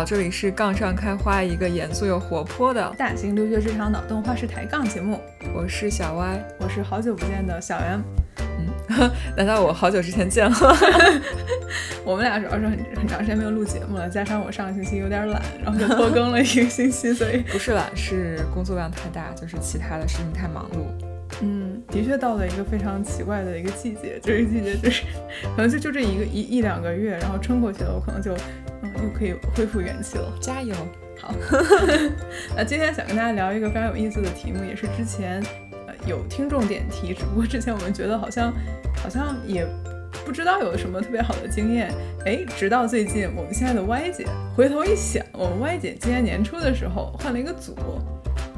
好，这里是杠上开花，一个严肃又活泼的大型留学职场脑洞话式抬杠节目。我是小歪，我是好久不见的小袁。嗯，难道我好久之前见了？我们俩主要是很很长时间没有录节目了，加上我上个星期有点懒，然后就拖更了一个星期，所以不是懒，是工作量太大，就是其他的事情太忙碌。嗯，的确到了一个非常奇怪的一个季节，这个季节就是 可能就就这一个一一两个月，然后撑过去了，我可能就嗯又可以恢复元气了。加油！好，那今天想跟大家聊一个非常有意思的题目，也是之前呃有听众点题，只不过之前我们觉得好像好像也不知道有什么特别好的经验，哎，直到最近我们现在的 Y 姐回头一想，我们 Y 姐今年年初的时候换了一个组，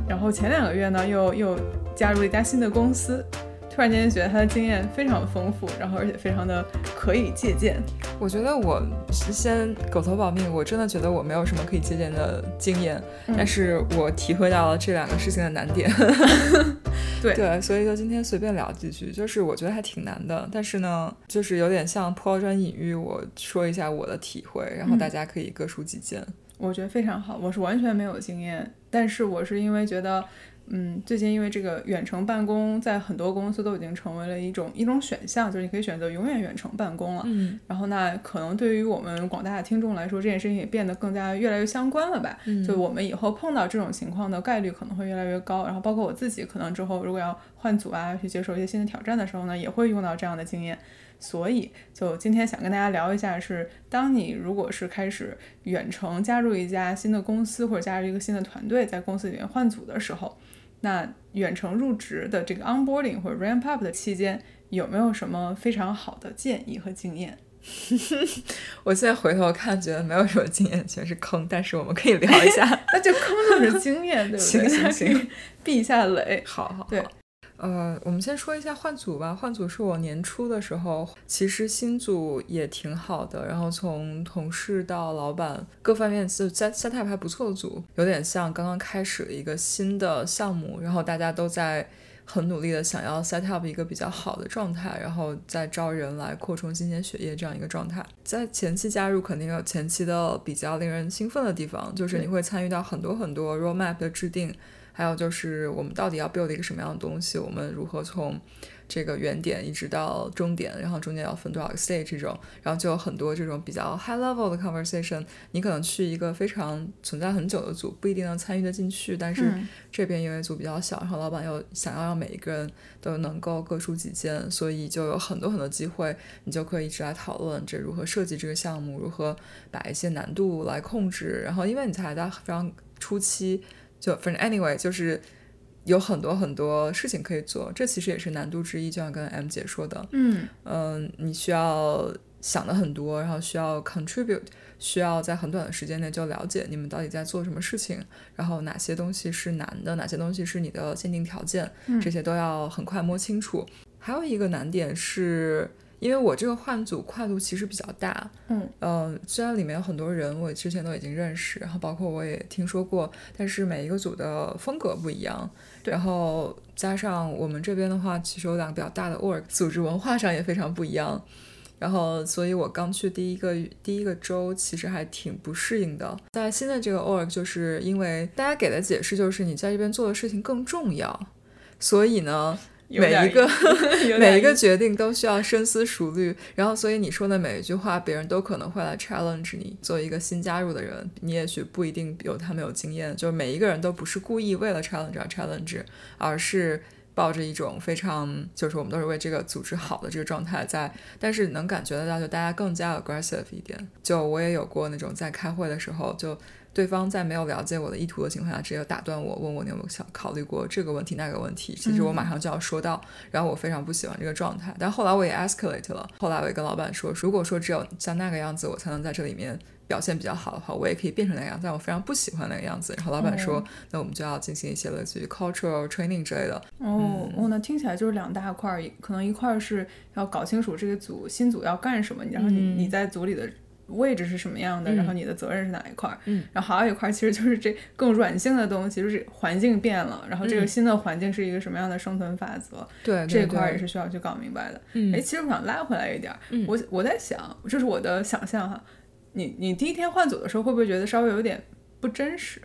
然后前两个月呢又又。加入了一家新的公司，突然间觉得他的经验非常丰富，然后而且非常的可以借鉴。我觉得我先狗头保命，我真的觉得我没有什么可以借鉴的经验，但是我体会到了这两个事情的难点。对对，所以就今天随便聊几句，就是我觉得还挺难的，但是呢，就是有点像抛砖引玉，我说一下我的体会，然后大家可以各抒己见。我觉得非常好，我是完全没有经验，但是我是因为觉得。嗯，最近因为这个远程办公，在很多公司都已经成为了一种一种选项，就是你可以选择永远远程办公了。嗯，然后那可能对于我们广大的听众来说，这件事情也变得更加越来越相关了吧？嗯，就我们以后碰到这种情况的概率可能会越来越高。然后包括我自己，可能之后如果要换组啊，去接受一些新的挑战的时候呢，也会用到这样的经验。所以，就今天想跟大家聊一下，是当你如果是开始远程加入一家新的公司，或者加入一个新的团队，在公司里面换组的时候。那远程入职的这个 onboarding 或者 ramp up 的期间，有没有什么非常好的建议和经验？我现在回头看，觉得没有什么经验，全是坑。但是我们可以聊一下，那就坑就是经验，对不对？行 行行，避一下雷。好好对。呃，我们先说一下换组吧。换组是我年初的时候，其实新组也挺好的。然后从同事到老板各方面就 set up 还不错的组，有点像刚刚开始的一个新的项目，然后大家都在很努力的想要 set up 一个比较好的状态，然后再招人来扩充新鲜血液这样一个状态。在前期加入肯定有前期的比较令人兴奋的地方，就是你会参与到很多很多 roadmap 的制定。还有就是我们到底要 build 一个什么样的东西？我们如何从这个原点一直到终点？然后中间要分多少个 stage 这种，然后就有很多这种比较 high level 的 conversation。你可能去一个非常存在很久的组，不一定能参与得进去。但是这边因为组比较小，然后老板又想要让每一个人都能够各抒己见，所以就有很多很多机会，你就可以一直来讨论这如何设计这个项目，如何把一些难度来控制。然后因为你才在非常初期。就反正 anyway，就是有很多很多事情可以做，这其实也是难度之一。就像跟 M 姐说的，嗯嗯，你需要想的很多，然后需要 contribute，需要在很短的时间内就了解你们到底在做什么事情，然后哪些东西是难的，哪些东西是你的限定条件，这些都要很快摸清楚。还有一个难点是。因为我这个换组跨度其实比较大，嗯嗯，虽然里面有很多人我之前都已经认识，然后包括我也听说过，但是每一个组的风格不一样，然后加上我们这边的话，其实有两个比较大的 org，组织文化上也非常不一样，然后所以我刚去第一个第一个周，其实还挺不适应的。在新的这个 org，就是因为大家给的解释就是你在这边做的事情更重要，所以呢。每一个 每一个决定都需要深思熟虑，然后所以你说的每一句话，别人都可能会来 challenge 你。作为一个新加入的人，你也许不一定有他们有经验，就是每一个人都不是故意为了 challenge 而 challenge，而是抱着一种非常就是我们都是为这个组织好的这个状态在，但是能感觉得到，就大家更加 aggressive 一点。就我也有过那种在开会的时候就。对方在没有了解我的意图的情况下，直接打断我，问我你有没有想考虑过这个问题那个问题。其实我马上就要说到，然后我非常不喜欢这个状态。但后来我也 escalate 了。后来我也跟老板说，如果说只有像那个样子，我才能在这里面表现比较好的话，我也可以变成那个样子。但我非常不喜欢那个样子。然后老板说，那我们就要进行一些类似于 cultural training 之类的。哦，哦，那听起来就是两大块儿，可能一块儿是要搞清楚这个组新组要干什么，然后你你在组里的。位置是什么样的？然后你的责任是哪一块？嗯，然后还有一块其实就是这更软性的东西，就是环境变了，然后这个新的环境是一个什么样的生存法则？对，这块也是需要去搞明白的。嗯，哎，其实我想拉回来一点，我我在想，这是我的想象哈，你你第一天换组的时候，会不会觉得稍微有点不真实？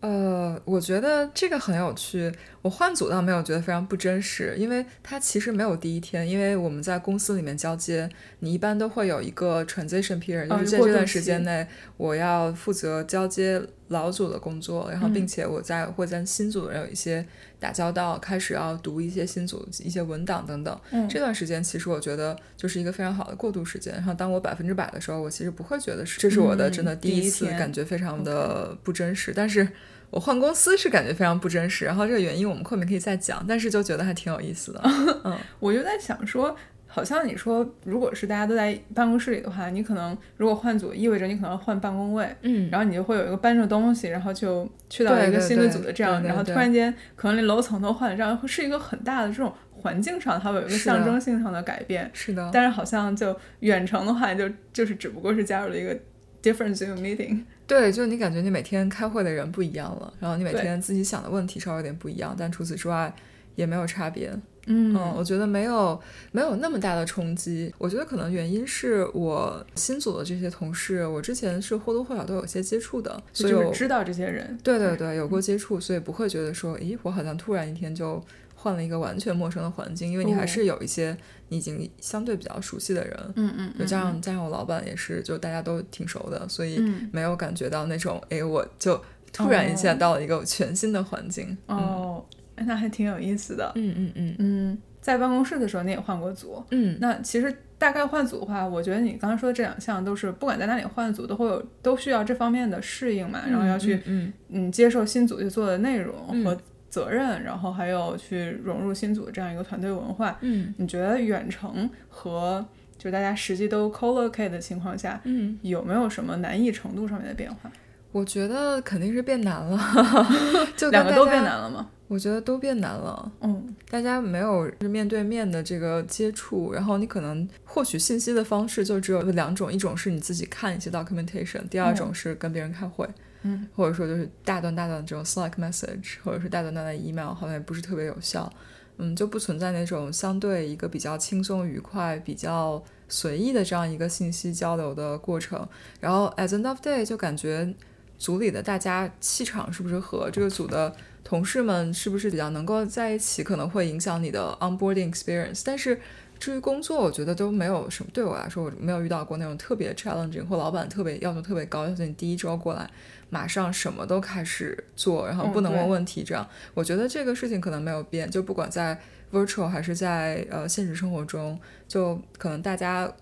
呃，我觉得这个很有趣。我换组倒没有觉得非常不真实，因为它其实没有第一天，因为我们在公司里面交接，你一般都会有一个 transition period，就是在这段时间内，我要负责交接老组的工作，然后并且我在会在新组人有一些打交道，开始要读一些新组一些文档等等。这段时间其实我觉得就是一个非常好的过渡时间。然后当我百分之百的时候，我其实不会觉得是这是我的真的第一次，感觉非常的不真实。但是。我换公司是感觉非常不真实，然后这个原因我们后面可以再讲，但是就觉得还挺有意思的。嗯，我就在想说，好像你说如果是大家都在办公室里的话，你可能如果换组，意味着你可能要换办公位，嗯，然后你就会有一个搬着东西，然后就去到一个新的组的这样，然后突然间可能连楼层都换了，这样会是一个很大的这种环境上它会有一个象征性上的改变。是的，但是好像就远程的话，就就是只不过是加入了一个 different Zoom meeting。对，就你感觉你每天开会的人不一样了，然后你每天自己想的问题稍微有点不一样，但除此之外也没有差别。嗯，我觉得没有没有那么大的冲击。我觉得可能原因是我新组的这些同事，我之前是或多或少都有些接触的，所以我知道这些人。对对对，有过接触，所以不会觉得说，咦，我好像突然一天就。换了一个完全陌生的环境，因为你还是有一些你已经相对比较熟悉的人，嗯嗯，就加上加上我老板也是，就大家都挺熟的，所以没有感觉到那种，哎，我就突然一下到了一个全新的环境。哦，那还挺有意思的。嗯嗯嗯嗯，在办公室的时候你也换过组，嗯，那其实大概换组的话，我觉得你刚刚说的这两项都是不管在哪里换组都会有都需要这方面的适应嘛，然后要去嗯嗯接受新组去做的内容和。责任，然后还有去融入新组的这样一个团队文化。嗯，你觉得远程和就大家实际都 co-locate 的情况下，嗯，有没有什么难易程度上面的变化？我觉得肯定是变难了，就两个都变难了吗？我觉得都变难了。嗯，大家没有面对面的这个接触，然后你可能获取信息的方式就只有两种，一种是你自己看一些 documentation，第二种是跟别人开会。嗯，或者说就是大段大段的这种 Slack message，或者是大段大段 email，好像也不是特别有效。嗯，就不存在那种相对一个比较轻松愉快、比较随意的这样一个信息交流的过程。然后 end of day，就感觉组里的大家气场是不是和这个组的同事们是不是比较能够在一起，可能会影响你的 onboarding experience。但是至于工作，我觉得都没有什么。对我来说，我没有遇到过那种特别 challenging 或老板特别要求特别高，要求你第一周过来。马上什么都开始做，然后不能问问题，这样我觉得这个事情可能没有变，就不管在 virtual 还是在呃现实生活中，就可能大家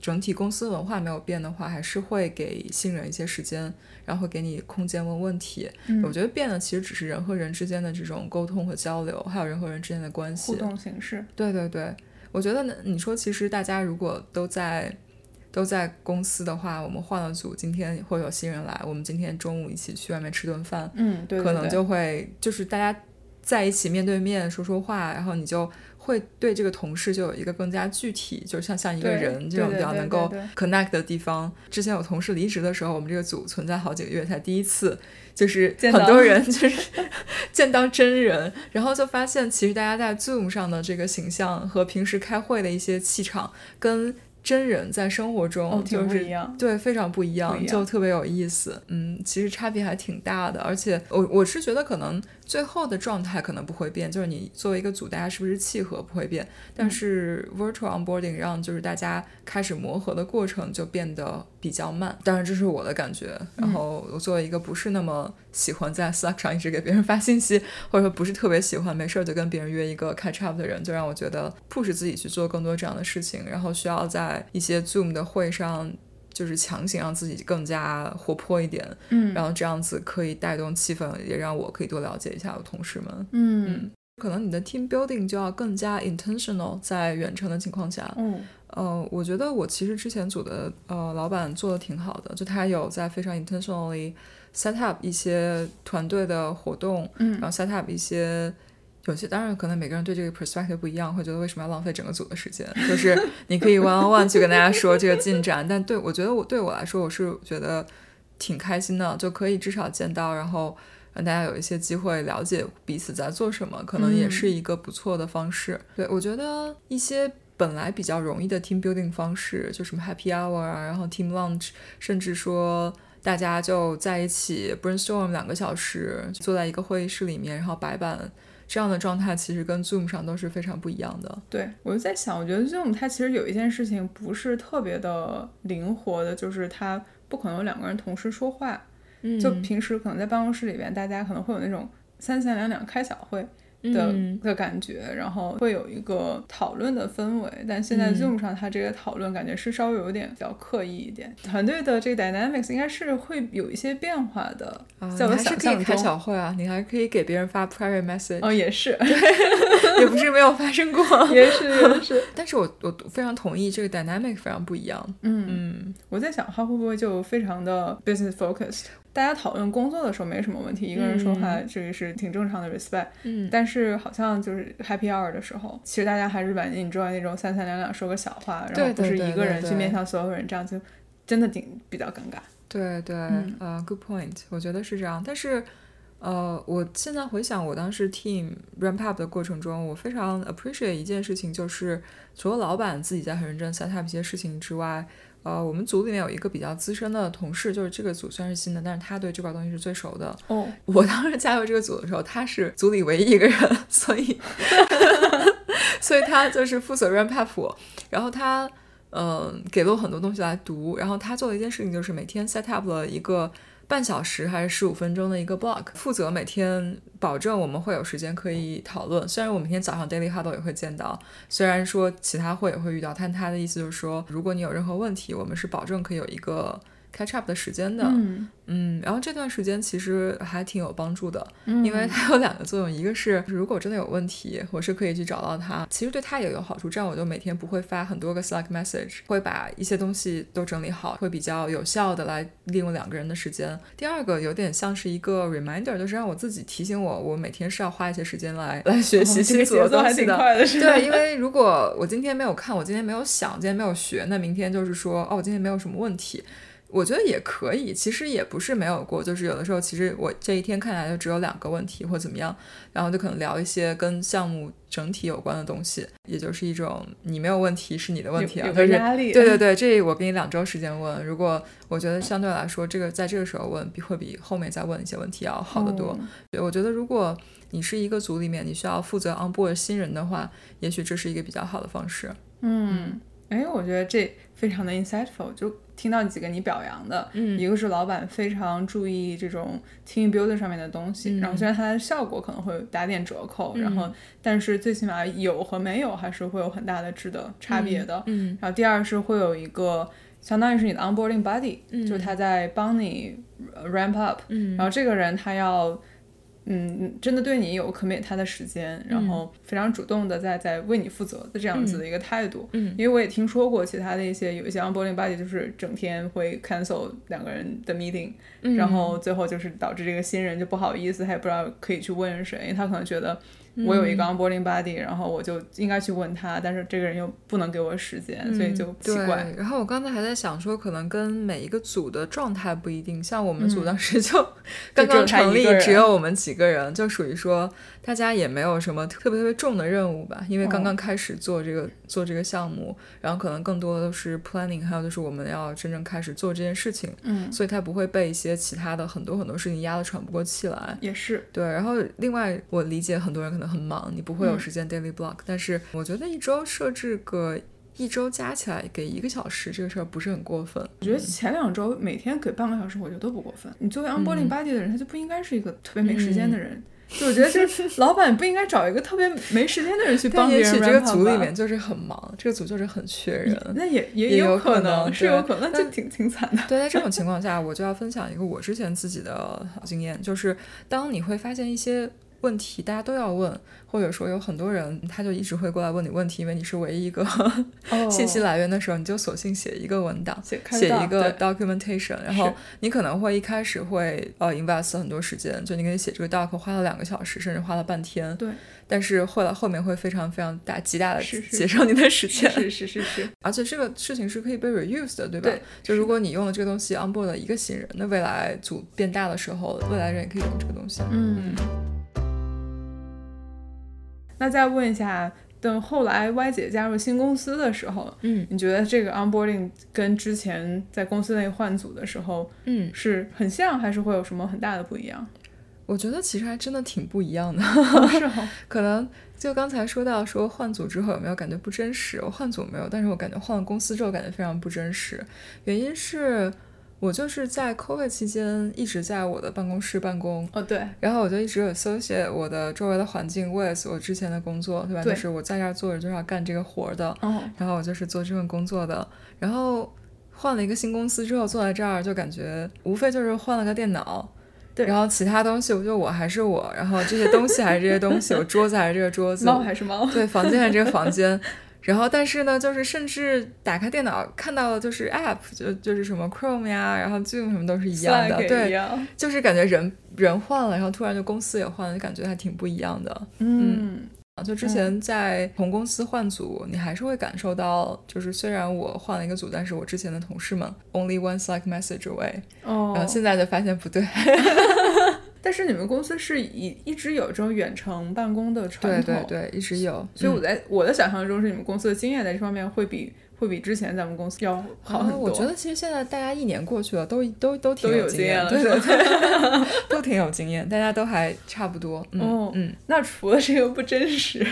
整体公司文化没有变的话，还是会给新人一些时间，然后会给你空间问问题。我觉得变的其实只是人和人之间的这种沟通和交流，还有人和人之间的关系互动形式。对对对，我觉得呢，你说其实大家如果都在。都在公司的话，我们换了组，今天会有新人来，我们今天中午一起去外面吃顿饭，嗯，对，可能就会就是大家在一起面对面说说话，然后你就会对这个同事就有一个更加具体，就像像一个人这种比较能够 connect 的地方。之前有同事离职的时候，我们这个组存在好几个月才第一次，就是很多人就是 见到真人，然后就发现其实大家在 Zoom 上的这个形象和平时开会的一些气场跟。真人在生活中就是对非常不一样，就特别有意思。嗯，其实差别还挺大的，而且我我是觉得可能。最后的状态可能不会变，就是你作为一个组，大家是不是契合不会变，但是 virtual onboarding 让就是大家开始磨合的过程就变得比较慢。当然这是我的感觉。然后我作为一个不是那么喜欢在 Slack 上一直给别人发信息，或者说不是特别喜欢没事儿就跟别人约一个 catch up 的人，就让我觉得 push 自己去做更多这样的事情，然后需要在一些 Zoom 的会上。就是强行让自己更加活泼一点，嗯，然后这样子可以带动气氛，也让我可以多了解一下我同事们，嗯，可能你的 team building 就要更加 intentional，在远程的情况下，嗯，呃，我觉得我其实之前组的呃老板做的挺好的，就他有在非常 intentionally set up 一些团队的活动，嗯，然后 set up 一些。有些当然可能每个人对这个 perspective 不一样，会觉得为什么要浪费整个组的时间？就是你可以 one on one 去跟大家说这个进展，但对我觉得我对我来说，我是觉得挺开心的，就可以至少见到，然后让大家有一些机会了解彼此在做什么，可能也是一个不错的方式。对我觉得一些本来比较容易的 team building 方式，就什么 happy hour 啊，然后 team lunch，甚至说大家就在一起 brainstorm 两个小时，坐在一个会议室里面，然后白板这样的状态，其实跟 Zoom 上都是非常不一样的。对我就在想，我觉得 Zoom 它其实有一件事情不是特别的灵活的，就是它不可能有两个人同时说话。嗯，就平时可能在办公室里边，大家可能会有那种三三两两开小会。的的感觉，然后会有一个讨论的氛围，但现在 Zoom 上它这个讨论感觉是稍微有点比较刻意一点。团队的这个 dynamics 应该是会有一些变化的，在我想象中。开小会啊，你还可以给别人发 private message。哦，也是，也不是没有发生过，也是也是。但是我我非常同意这个 dynamic 非常不一样。嗯嗯，我在想它会不会就非常的 business focused。大家讨论工作的时候没什么问题，一个人说话这个是挺正常的 respect。嗯，但是好像就是 happy hour 的时候，其实大家还是把你知道那种三三两两说个小话，然后不是一个人去面向所有人，这样就真的挺比较尴尬。对对，呃，good point，我觉得是这样。但是，呃，我现在回想我当时 team ramp up 的过程中，我非常 appreciate 一件事情，就是除了老板自己在很认真 set up 一些事情之外。呃，我们组里面有一个比较资深的同事，就是这个组虽然是新的，但是他对这块东西是最熟的。哦，我当时加入这个组的时候，他是组里唯一一个人，所以，所以他就是负责 run pap，。然后他，嗯，给了我很多东西来读。然后他做了一件事情就是每天 set up 了一个。半小时还是十五分钟的一个 block，负责每天保证我们会有时间可以讨论。虽然我每天早上 daily huddle 也会见到，虽然说其他会也会遇到，但他的意思就是说，如果你有任何问题，我们是保证可以有一个。Catch up 的时间的，嗯嗯，然后这段时间其实还挺有帮助的，因为它有两个作用，一个是如果真的有问题，我是可以去找到他，其实对他也有好处，这样我就每天不会发很多个 Slack message，会把一些东西都整理好，会比较有效的来利用两个人的时间。第二个有点像是一个 reminder，就是让我自己提醒我，我每天是要花一些时间来来学习新组的东西的。对，因为如果我今天没有看，我今天没有想，今天没有学，那明天就是说，哦，我今天没有什么问题。我觉得也可以，其实也不是没有过，就是有的时候，其实我这一天看来就只有两个问题或怎么样，然后就可能聊一些跟项目整体有关的东西，也就是一种你没有问题是你的问题啊，有压力。对对对，这我给你两周时间问，如果我觉得相对来说，这个在这个时候问比会比后面再问一些问题要好得多。对，我觉得如果你是一个组里面，你需要负责 onboard 新人的话，也许这是一个比较好的方式。嗯，哎，我觉得这非常的 insightful，就。听到几个你表扬的，一个是老板非常注意这种 team building 上面的东西，然后虽然它的效果可能会打点折扣，然后但是最起码有和没有还是会有很大的质的差别的。嗯，然后第二是会有一个相当于是你的 onboarding buddy，就是他在帮你 ramp up，然后这个人他要。嗯，真的对你有 commit 他的时间，然后非常主动的在在为你负责的这样子的一个态度。嗯，因为我也听说过其他的一些有一些 onboarding buddy 就是整天会 cancel 两个人的 meeting，然后最后就是导致这个新人就不好意思，他也不知道可以去问谁，因为他可能觉得。我有一个 onboarding buddy，然后我就应该去问他，但是这个人又不能给我时间，所以就奇怪。然后我刚才还在想说，可能跟每一个组的状态不一定，像我们组当时 就刚刚成立，只有我们几个人，就属于说大家也没有什么特别特别重的任务吧，因为刚刚开始做这个做这个项目，然后可能更多的都是 planning，还有就是我们要真正开始做这件事情，嗯，所以他不会被一些其他的很多很多事情压得喘不过气来。也是对，然后另外我理解很多人可能。很忙，你不会有时间 daily block，但是我觉得一周设置个一周加起来给一个小时，这个事儿不是很过分。我觉得前两周每天给半个小时，我觉得都不过分。你作为 onboarding body 的人，他就不应该是一个特别没时间的人。就我觉得，就是老板不应该找一个特别没时间的人去帮别人。也许这个组里面就是很忙，这个组就是很缺人。那也也有可能，是有可能，那就挺挺惨的。对，在这种情况下，我就要分享一个我之前自己的经验，就是当你会发现一些。问题大家都要问，或者说有很多人，他就一直会过来问你问题，因为你是唯一一个 信息来源的时候，你就索性写一个文档，写一个 documentation，然后你可能会一开始会呃 invest 很多时间，就你给你写这个 doc 花了两个小时，甚至花了半天，对，但是后来后面会非常非常大极大的节省你的时间，是是是是，而且这个事情是可以被 reuse 的，对吧？就如果你用了这个东西 onboard 了一个新人，那未来组变大的时候，未来人也可以用这个东西，嗯。那再问一下等后来 Y 姐加入新公司的时候，嗯你觉得这个 onboarding 跟之前在公司内换组的时候嗯，是很像，还是会有什么很大的不一样？我觉得其实还真的挺不一样的。是哦，可能就刚才说到说换组之后有没有感觉不真实？我换组没有，但是我感觉换了公司之后感觉非常不真实。原因是我就是在 COVID 期间一直在我的办公室办公，哦对，然后我就一直有 associate 我的周围的环境 with 我之前的工作，对吧？对就是我在这儿坐着就是要干这个活儿的，哦，然后我就是做这份工作的，然后换了一个新公司之后坐在这儿就感觉无非就是换了个电脑。对然后其他东西，我觉得我还是我，然后这些东西还是这些东西，我桌子还是这个桌子，猫还是猫？对，房间还是这个房间。然后，但是呢，就是甚至打开电脑看到的就是 App，就就是什么 Chrome 呀，然后 Zoom 什么都是一样的对，就是感觉人人换了，然后突然就公司也换了，就感觉还挺不一样的。嗯，啊，就之前在同公司换组，你还是会感受到，就是虽然我换了一个组，但是我之前的同事们 only one Slack message away，、哦，然后现在就发现不对，但是你们公司是一一直有这种远程办公的传对统，对对，一直有。所以我嗯在我的想象中是你们公司的经验在这方面会比会比之前咱们公司要好很多。啊我觉得其实现在大家一年过去了，都都都挺都有经验了，对对对，都挺有经验，大家都还差不多。嗯、哦嗯，那除了这个不真实，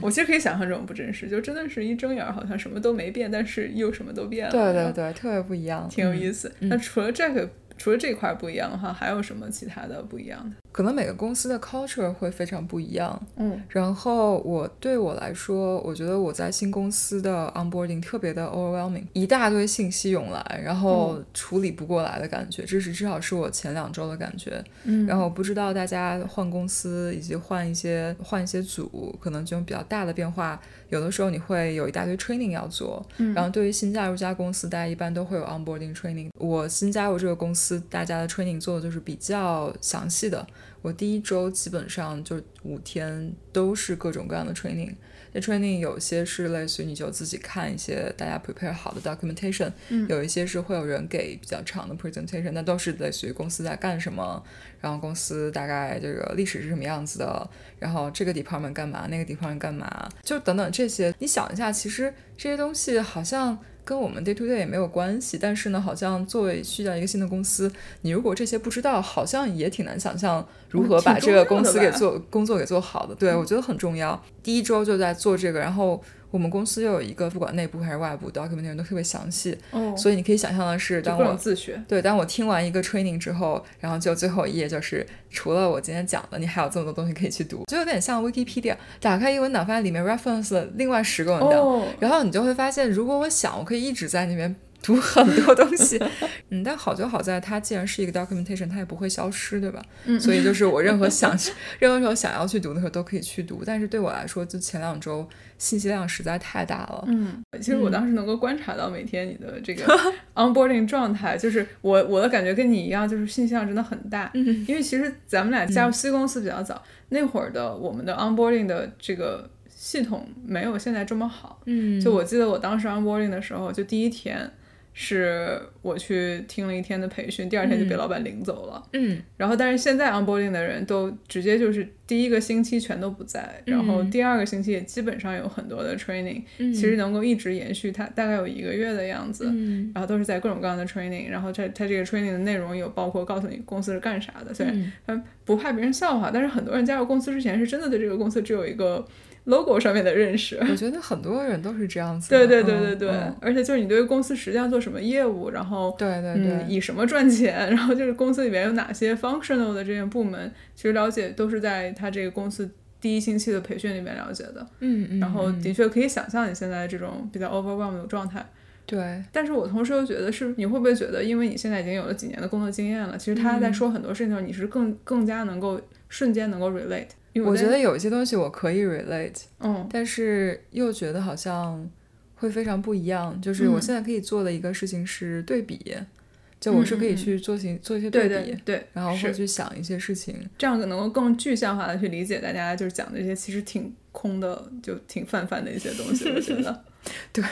我其实可以想象这种不真实，就真的是一睁眼好像什么都没变，但是又什么都变了。对对对，特别不一样，挺有嗯意思。嗯那除了这个，除了这块儿不一样的话，还有什么其他的不一样的？可能每个公司的 culture 会非常不一样。嗯然后我对我来说，我觉得我在新公司的 onboarding 特别的 overwhelming，一大堆信息涌来，然后处理不过来的感觉，这是至少是我前两周的感觉。嗯然后我不知道大家换公司以及换一些换一些组，可能这种比较大的变化，有的时候你会有一大堆 training 要做。嗯然后对于新加入一家公司，大家一般都会有 onboarding training。我新加入这个公司，大家的 training 做的就是比较详细的。我第一周基本上就五天都是各种各样的 training。这 training 有些是类似于你就自己看一些大家 prepare 好的 documentation，、嗯有一些是会有人给比较长的 presentation，那都是类似于公司在干什么，然后公司大概这个历史是什么样子的，然后这个 department 干嘛，那个 department 干嘛，就等等这些。你想一下，其实这些东西好像跟我们 day to day 也没有关系，但是呢，好像作为去到一个新的公司，你如果这些不知道，好像也挺难想象如何把这个公司给做、工作给做好的。对，我觉得很重要。第一周就在做这个，然后我们公司又有一个不管内部还是外部 documentation 都特别详细，哦，所以你可以想象的是，当我自学。对，当我听完一个 training 之后，然后就最后一页就是除了我今天讲的，你还有这么多东西可以去读，就有点像 Wikipedia，打开一个文档，发现里面 reference 了另外十个文档，哦，然后你就会发现，如果我想，我可以一直在那边读很多东西，嗯，但好就好在它既然是一个 documentation，它也不会消失，对吧？嗯所以就是我任何 想任何时候想要去读的时候都可以去读，但是对我来说，就前两周信息量实在太大了，嗯，其实我当时能够观察到每天你的这个 onboarding 状态，就是我我的感觉跟你一样，就是信息量真的很大。嗯因为其实咱们俩加入 C 公司比较早，那会儿的我们的 onboarding 的这个系统没有现在这么好。嗯，就我记得我当时 onboarding 的时候，就第一天是我去听了一天的培训，第二天就被老板领走了。嗯。然后，但是现在 onboarding 的人都直接就是第一个星期全都不在，然后嗯第二个星期也基本上有很多的 training，、嗯，其实能够一直延续它大概有一个月的样子。嗯。然后都是在各种各样的 training，然后它它这个 training 的内容有包括告诉你公司是干啥的，虽然嗯。嗯不怕别人笑话，但是很多人加入公司之前是真的对这个公司只有一个 logo 上面的认识。我觉得很多人都是这样子，对对对对嗯对，嗯而且就是你对公司实际上做什么业务，然后对对嗯，对，以什么赚钱，然后就是公司里面有哪些 functional 的这些部门，其实了解都是在他这个公司第一星期的培训里面了解的。嗯嗯，然后嗯的确可以想象你现在这种比较 overwhelmed 的状态。对，但是我同时又觉得是，你会不会觉得，因为你现在已经有了几年的工作经验了，其实他在嗯说很多事情的时候，你是更更加能够瞬间能够 relate。我觉得，有一些东西我可以 relate，嗯但是又觉得好像会非常不一样。就是我嗯现在可以做的一个事情是对比，就我是可以去做行做一些对比，对对，然后会去想一些事情。这样子能够更具象化的去理解大家就是讲的这些其实挺空的，就挺泛泛的一些东西。我觉得，对，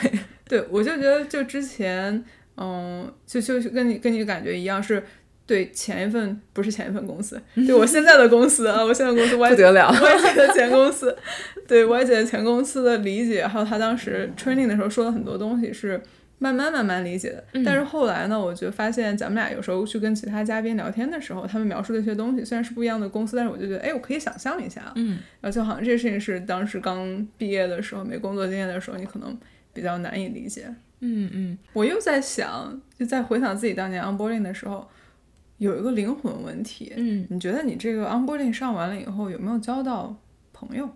对我就觉得就之前，嗯，就就跟你跟你的感觉一样是。对前一份不是前一份公司，对我现在的公司啊，我现在公司 Y 不得了，Y 姐的前公司，对 Y 姐的前公司的理解，还有他当时 training 的时候说的很多东西是慢慢慢慢理解的。但是后来呢，我就发现咱们俩有时候去跟其他嘉宾聊天的时候，他们描述的一些东西虽然是不一样的公司，但是我就觉得，哎，我可以想象一下，嗯，然后就好像这个事情是当时刚毕业的时候没工作经验的时候，你可能比较难以理解。嗯嗯，我又在想，就在回想自己当年 onboarding 的时候。有一个灵魂问题，嗯，你觉得你这个 onboarding 上完了以后有没有交到朋友？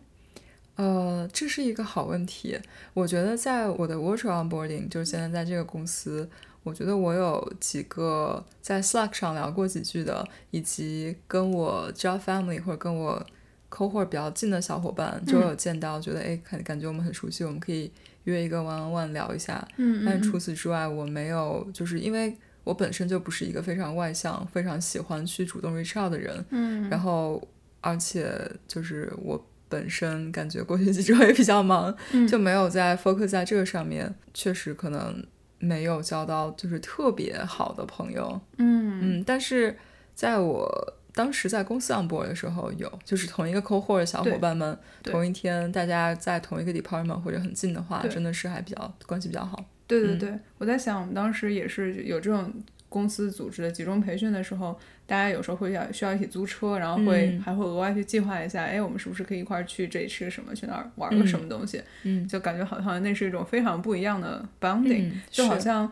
呃，这是一个好问题。我觉得在我的 virtual onboarding，就是现在在这个公司，我觉得我有几个在 Slack 上聊过几句的，以及跟我 job family 或者跟我 cohort 比较近的小伙伴，就有见到，觉得哎，感感觉我们很熟悉，我们可以约一个 one on one 聊一下。嗯，但除此之外，我没有，就是因为。我本身就不是一个非常外向、非常喜欢去主动 reach out 的人，嗯，然后而且就是我本身感觉过去几周也比较忙，就没有在 focus 在这个上面，确实可能没有交到就是特别好的朋友，嗯。嗯，但是在我当时在公司 on board 的时候，有就是同一个 cohort 的小伙伴们，同一天大家在同一个 department 或者很近的话，真的是还比较关系比较好。对对对，我在想，我们当时也是有这种公司组织的集中培训的时候，大家有时候会要需要一起租车，然后会还会额外去计划一下，哎，我们是不是可以一块儿去这里吃个什么，去那儿玩个什么东西？嗯，就感觉好像那是一种非常不一样的 bonding，就好像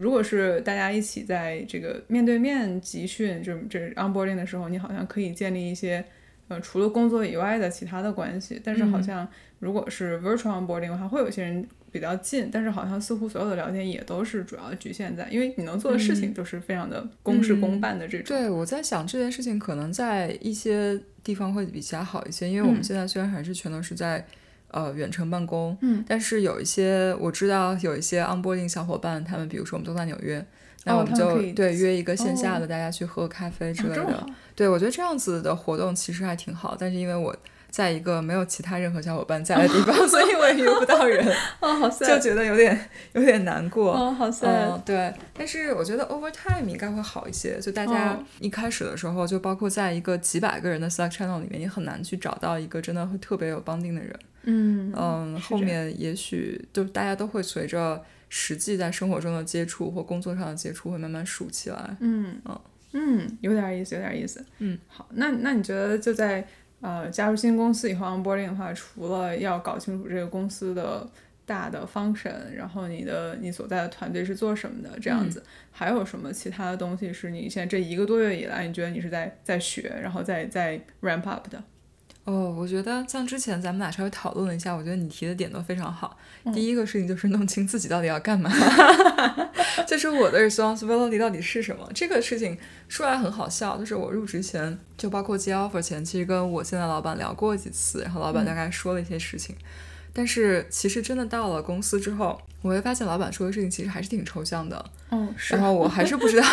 如果是大家一起在这个面对面集训，就这 onboarding 的时候，你好像可以建立一些呃除了工作以外的其他的关系，但是好像如果是 virtual onboarding 的话，会有些人。比较近，但是好像似乎所有的聊天也都是主要局限在，因为你能做的事情就是非常的公事公办的这种。对，我在想这件事情可能在一些地方会比其他好一些，因为我们现在虽然还是全都是在呃远程办公，嗯，但是有一些我知道有一些 onboarding 小伙伴，他们比如说我们都在纽约，那我们就对约一个线下的大家去喝咖啡之类的。对，我觉得这样子的活动其实还挺好，但是因为我。在一个没有其他任何小伙伴在的地方，所以我也遇不到人，哦，好就觉得有点有点难过，哦，好 sad，对。但是我觉得 over time 应该会好一些，就大家一开始的时候，就包括在一个几百个人的 Slack channel 里面，你很难去找到一个真的会特别有绑定的人。嗯嗯，后面也许就大家都会随着实际在生活中的接触或工作上的接触会慢慢熟起来。嗯嗯嗯，有点意思，有点意思。嗯，好，那那你觉得就在。呃，加入新公司以后，onboarding 的话，除了要搞清楚这个公司的大的 function，然后你的你所在的团队是做什么的这样子，还有什么其他的东西是你现在这一个多月以来，你觉得你是在在学，然后在在 ramp up 的？哦，我觉得像之前咱们俩稍微讨论了一下，我觉得你提的点都非常好。第一个事情就是弄清自己到底要干嘛，就是我的 responsibility 到底是什么。这个事情说来很好笑，就是我入职前，就包括接 offer 前，其实跟我现在老板聊过几次，然后老板大概说了一些事情。但是其实真的到了公司之后，我会发现老板说的事情其实还是挺抽象的。嗯，然后我还是不知道，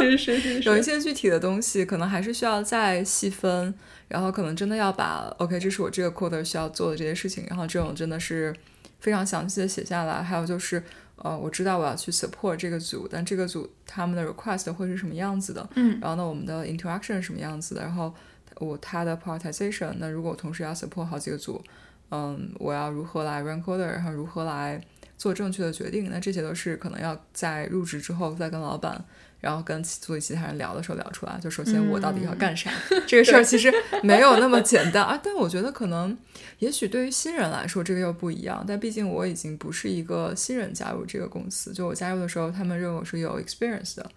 是 是是，有一些具体的东西可能还是需要再细分。然后可能真的要把 OK，这是我这个 quarter 需要做的这些事情。然后这种真的是非常详细的写下来。还有就是，呃，我知道我要去 support 这个组，但这个组他们的 request 会是什么样子的？嗯。然后呢，我们的 interaction 是什么样子的？然后我他的 prioritization，那如果我同时要 support 好几个组。嗯，我要如何来 run code，然后如何来做正确的决定？那这些都是可能要在入职之后再跟老板，然后跟组里其他人聊的时候聊出来。就首先我到底要干啥？这个事儿其实没有那么简单啊。但我觉得可能，也许对于新人来说这个又不一样。但毕竟我已经不是一个新人加入这个公司，就我加入的时候，他们认为我是有 experience 的，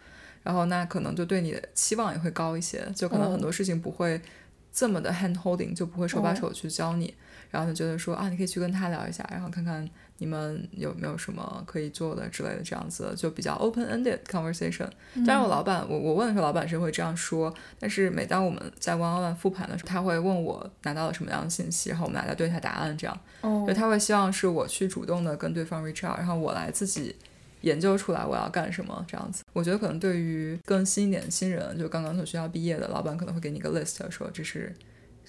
然后那可能就对你的期望也会高一些，就可能很多事情不会这么的 hand holding，就不会手把手去教你。然后就觉得说啊，你可以去跟他聊一下，然后看看你们有没有什么可以做的之类的，这样子就比较 open-ended conversation。当然，我老板，我我问的时候，老板是会这样说。但是每当我们在 one-on-one 复盘的时候，他会问我拿到了什么样的信息，然后我们俩再对一下答案，这样。哦。就他会希望是我去主动的跟对方 reach out，然后我来自己研究出来我要干什么，这样子。我觉得可能对于更新一点的新人，就刚刚从学校毕业的，老板可能会给你一个 list，说这是。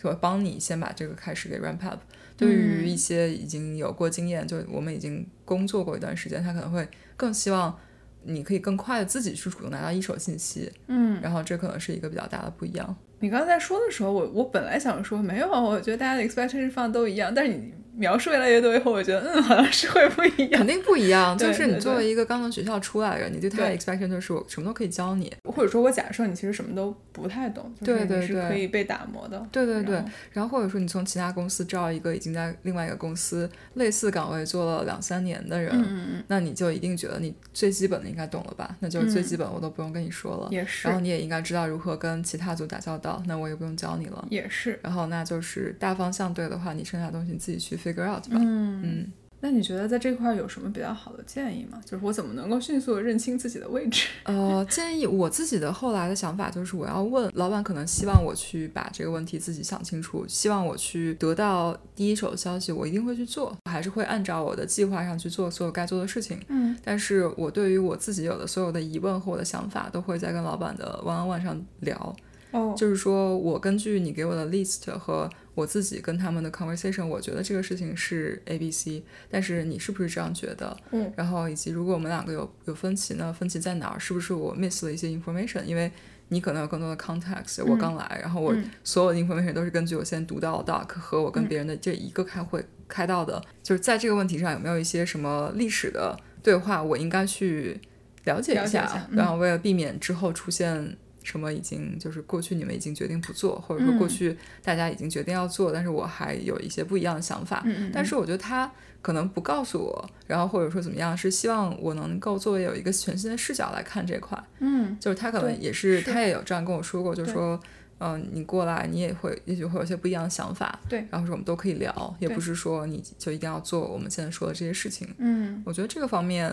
我帮你先把这个开始给 ramp up。对于一些已经有过经验，就我们已经工作过一段时间，他可能会更希望你可以更快的自己去主动拿到一手信息，嗯，然后这可能是一个比较大的不一样。你刚才说的时候，我我本来想说没有，我觉得大家的 expectation 放都一样，但是你。描述越来越多以后，我觉得嗯，好像是会不一样，肯定不一样。就是你作为一个刚从学校出来的人，你对他的 expectation 就是我什么都可以教你。或者说我假设你其实什么都不太懂，就是你是对对是可以被打磨的。对对对然后，或者说你从其他公司招一个已经在另外一个公司类似岗位做了两三年的人，那你就一定觉得你最基本的应该懂了吧？那就是最基本我都不用跟你说了。也是然后你也应该知道如何跟其他组打交道，那我也不用教你了。也是，然后那就是大方向对的话，你剩下的东西你自己去 figure out 吧。嗯嗯那你觉得在这块儿有什么比较好的建议吗？就是我怎么能够迅速的认清自己的位置？呃，建议我自己的后来的想法就是，我要问老板，可能希望我去把这个问题自己想清楚，希望我去得到第一手的消息，我一定会去做，还是会按照我的计划上去做所有该做的事情。嗯但是我对于我自己有的所有的疑问和我的想法，都会在跟老板的 one on one 上聊。哦，就是说我根据你给我的 list 和我自己跟他们的 conversation，我觉得这个事情是 A B C，但是你是不是这样觉得？嗯，然后以及如果我们两个有有分歧呢，分歧在哪儿？是不是我 miss 了一些 information？因为你可能有更多的 context，我刚来，然后我嗯所有的 information 都是根据我现在读到的 doc 和我跟嗯别人的这一个开会开到的，就是在这个问题上有没有一些什么历史的对话，我应该去了解一下，一下嗯然后为了避免之后出现。什么已经就是过去你们已经决定不做，或者说过嗯去大家已经决定要做，但是我还有一些不一样的想法。嗯嗯，但是我觉得他可能不告诉我，然后或者说怎么样，是希望我能够作为有一个全新的视角来看这块。嗯就是他可能也是，是他也有这样跟我说过，就是说，嗯、你过来，你也会，也许会有一些不一样的想法。对然后说我们都可以聊，也不是说你就一定要做我们现在说的这些事情。嗯我觉得这个方面，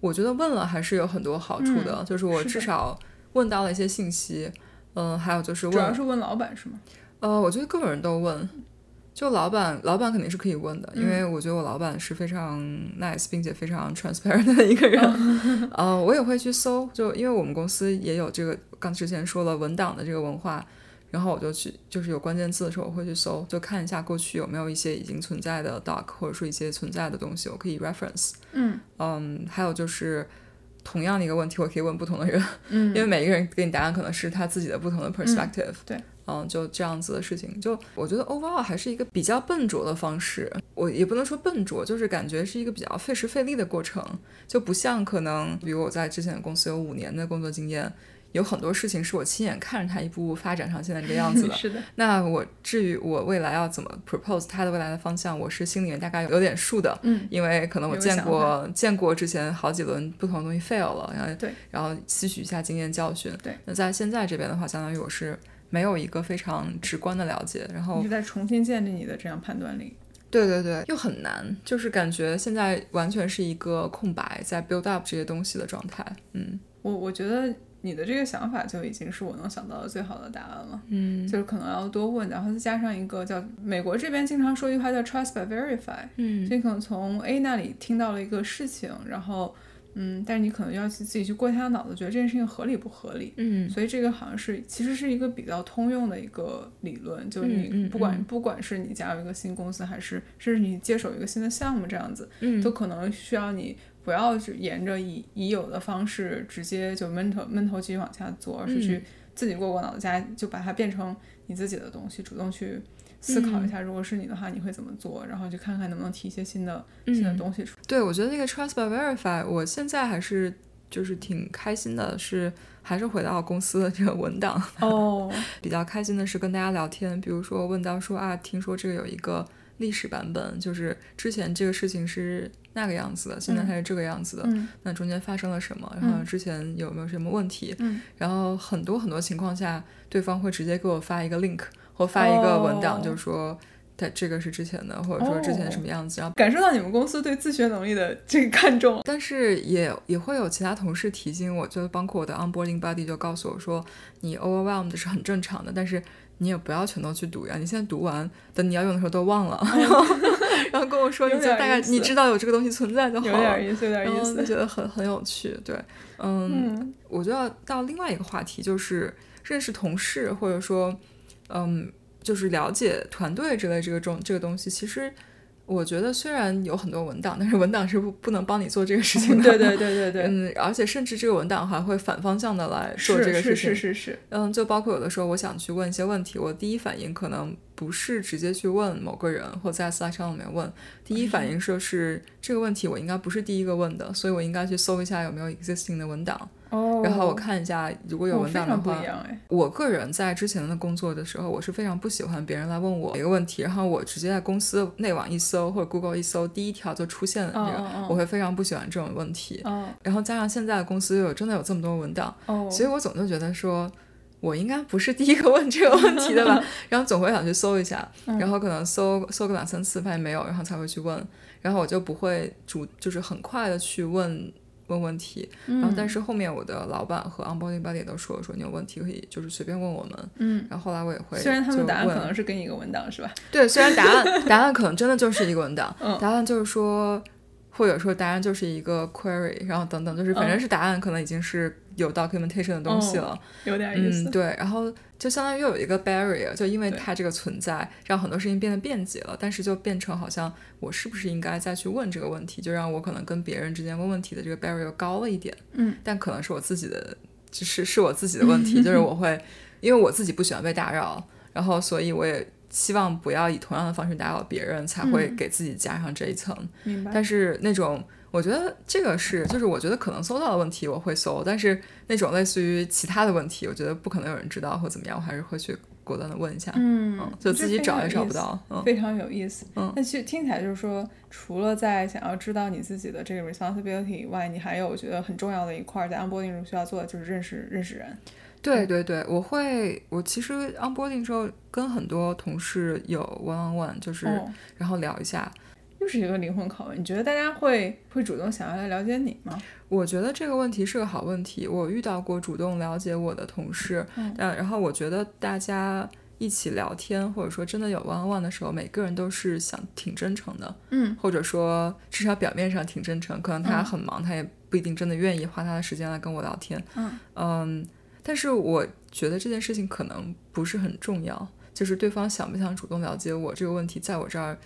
我觉得问了还是有很多好处的，嗯就是我至少问到了一些信息。嗯，还有就是主要，是问老板是吗？呃，我觉得各种人都问，就老板，老板肯定是可以问的，因嗯为我觉得我老板是非常 nice 并且非常 transparent 的一个人。呃，我也会去搜，就因为我们公司也有这个，刚之前说了文档的这个文化，然后我就去，就是有关键字的时候我会去搜，就看一下过去有没有一些已经存在的 doc 或者说一些存在的东西，我可以 reference。嗯嗯，还有就是。同样的一个问题，我可以问不同的人，嗯因为每一个人给你答案可能是他自己的不同的 perspective。对，嗯，就这样子的事情，就我觉得 overall 还是一个比较笨拙的方式。我也不能说笨拙，就是感觉是一个比较费时费力的过程，就不像可能，比如我在之前的公司有五年的工作经验，有很多事情是我亲眼看着它一步步发展成现在这个样子的。是的，那我至于我未来要怎么 propose 它的未来的方向，我是心里面大概有点数的。嗯因为可能我见过见过之前好几轮不同的东西 fail 了，然后对，然后吸取一下经验教训。对，那在现在这边的话，相当于我是没有一个非常直观的了解，然后你是在重新建立你的这样判断力。对对对，又很难，就是感觉现在完全是一个空白，在 build up 这些东西的状态。嗯我我觉得你的这个想法就已经是我能想到的最好的答案了。嗯就是可能要多问，然后再加上一个叫美国这边经常说一句话叫 trust but verify，嗯所以可能从 A 那里听到了一个事情，然后嗯，但是你可能要去自己去过一下脑子，觉得这件事情合理不合理。嗯所以这个好像是其实是一个比较通用的一个理论，就是你不管、嗯不管是你加入一个新公司，还是甚至你接手一个新的项目这样子，嗯都可能需要你不要去沿着已已有的方式直接就闷头闷头继续往下做，而是嗯。去自己过过脑子加，就把它变成你自己的东西，主动去思考一下，如果是你的话，你会怎么做，然后去看看能不能提一些新的、新的嗯。东西出来。对，我觉得那个 trust by verify，我现在还是就是挺开心的，是还是回到公司的这个文档，哦，比较开心的是跟大家聊天，比如说问到说啊，听说这个有一个历史版本，就是之前这个事情是那个样子的，现在嗯它是这个样子的，嗯那中间发生了什么？然后嗯之前有没有什么问题？嗯然后很多很多情况下，对方会直接给我发一个 link 或发一个文档，哦就是说。它这个是之前的，或者说之前哦什么样子，然后感受到你们公司对自学能力的这个看重。但是也也会有其他同事提醒我，就包括我的 onboarding buddy 就告诉我说，你 overwhelmed 是很正常的，但是你也不要全都去读呀，你现在读完，等你要用的时候都忘了，然后然后跟我说，你就大概你知道有这个东西存在就好有了，点意思，有点意思。觉得很很有趣，对，嗯，嗯我就要到另外一个话题，就是认识同事，或者说，嗯，就是了解团队之类这个种这个东西，其实我觉得虽然有很多文档，但是文档是不不能帮你做这个事情的。对对对对对，嗯，而且甚至这个文档还会反方向的来做这个事情。是是是是。嗯，就包括有的时候我想去问一些问题，我第一反应可能不是直接去问某个人或在 Slack 上里面问，第一反应说是这个问题我应该不是第一个问的，所以我应该去搜一下有没有 existing 的文档。哦，然后我看一下，如果有文档的话，哎，我个人在之前的工作的时候，我是非常不喜欢别人来问我一个问题，然后我直接在公司内网一搜或者 Google 一搜，第一条就出现了这个，我会非常不喜欢这种问题。然后加上现在的公司又有真的有这么多文档，所以我总就觉得说，我应该不是第一个问这个问题的吧？然后总会想去搜一下，然后可能搜搜个两三次发现没有，然后才会去问，然后我就不会主就是很快的去问。问问题，然后但是后面我的老板和 onboarding buddy 都说说你有问题可以就是随便问我们，嗯，然后后来我也会，虽然他们答案可能是给你一个文档是吧？对，虽然答案 答案可能真的就是一个文档，答案就是说，或者说答案就是一个 query，然后等等，就是反正是答案可能已经是有 documentation 的东西了，有点意思，对，然后。就相当于又有一个 barrier，就因为它这个存在，让很多事情变得便捷了。但是就变成好像我是不是应该再去问这个问题，就让我可能跟别人之间问问题的这个 barrier 高了一点。嗯，但可能是我自己的，就是是我自己的问题，就是我会因为我自己不喜欢被打扰，然后所以我也希望不要以同样的方式打扰别人，才会给自己加上这一层。明白。但是那种。我觉得这个是，就是我觉得可能搜到的问题我会搜，但是那种类似于其他的问题，我觉得不可能有人知道或怎么样，我还是会去果断的问一下。嗯，就自己找也找不到。嗯，非常有意思。嗯，那其实听起来就是说，除了在想要知道你自己的这个 responsibility 以外，你还有我觉得很重要的一块在 onboarding 中需要做的就是认识认识人。对对对，我会，我其实 onboarding 时候跟很多同事有 one on one，就是然后聊一下。又是一个灵魂拷问，你觉得大家会会主动想要来了解你吗？我觉得这个问题是个好问题。我遇到过主动了解我的同事，嗯，然后我觉得大家一起聊天，或者说真的有 one on one 的时候，每个人都是想挺真诚的，嗯，或者说至少表面上挺真诚。可能他很忙，他也不一定真的愿意花他的时间来跟我聊天，嗯嗯，但是我觉得这件事情可能不是很重要，就是对方想不想主动了解我这个问题，在我这儿。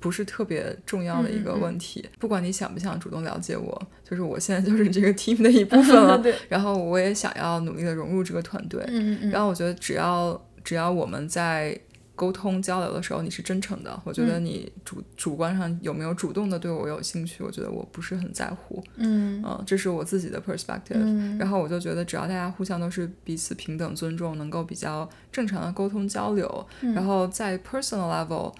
不是特别重要的一个问题，不管你想不想主动了解我，就是我现在就是这个 team 的一部分了。对，然后我也想要努力的融入这个团队。嗯嗯。然后我觉得只要只要我们在沟通交流的时候你是真诚的，我觉得你主主观上有没有主动的对我有兴趣，我觉得我不是很在乎。嗯嗯，这是我自己的 perspective。嗯。然后我就觉得只要大家互相都是彼此平等尊重，能够比较正常的沟通交流，然后在 personal level。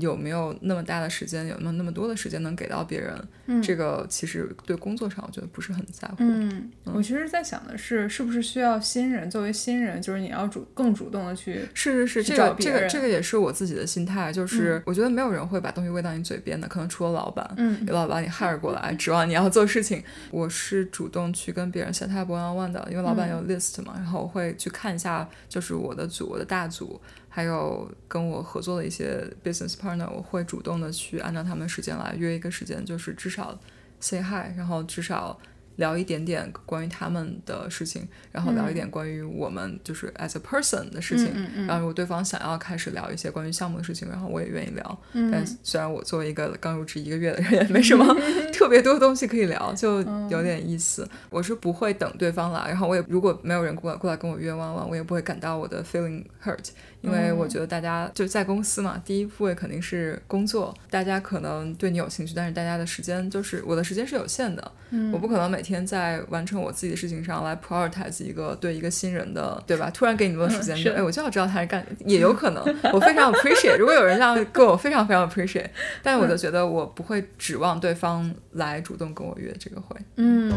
有没有那么大的时间，有没有那么多的时间能给到别人？嗯，这个其实对工作上我觉得不是很在乎。嗯，我其实在想的是，是不是需要新人作为新人，就是你要主更主动的去是是是，这个这个这个也是我自己的心态，就是我觉得没有人会把东西喂到你嘴边的，可能除了老板，嗯，有老板你 hire 过来，指望你要做事情。我是主动去跟别人 set up one on one 的，因为老板有 list 嘛，然后我会去看一下，就是我的组，我的大组。还有跟我合作的一些 business partner，我会主动的去按照他们时间来约一个时间，就是至少 say hi，然后至少。聊一点点关于他们的事情，然后聊一点关于我们就是 as a person 的事情。然后如果对方想要开始聊一些关于项目的事情，然后我也愿意聊。但虽然我作为一个刚入职一个月的人，也没什么 特别多东西可以聊，就有点意思。我是不会等对方来，然后我也如果没有人过来过来跟我约弯弯，我也不会感到我的 feeling hurt，因为我觉得大家就在公司嘛，第一部位肯定是工作，大家可能对你有兴趣，但是大家的时间就是我的时间是有限的，我不可能每天在完成我自己的事情上来 prioritize 一个对一个新人的，对吧？突然给你多时间，哎，我就要知道他是干，也有可能。我非常 appreciate，如果有人这样跟我，非常非常 appreciate。但是我就觉得我不会指望对方来主动跟我约这个会。嗯，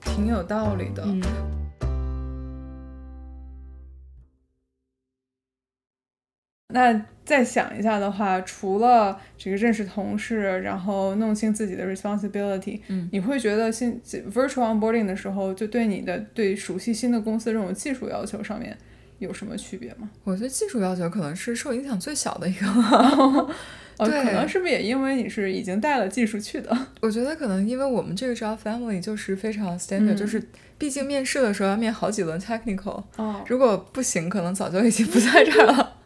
挺有道理的。那再想一下的话，除了这个认识同事，然后弄清自己的 responsibility，嗯，你会觉得新 virtual onboarding 的时候，就对你的对熟悉新的公司这种技术要求上面有什么区别吗？我觉得技术要求可能是受影响最小的一个，对，可能是不是也因为你是已经带了技术去的？我觉得可能因为我们这个 job family 就是非常 standard，就是毕竟面试的时候要面好几轮 technical，哦，如果不行，可能早就已经不在这儿了。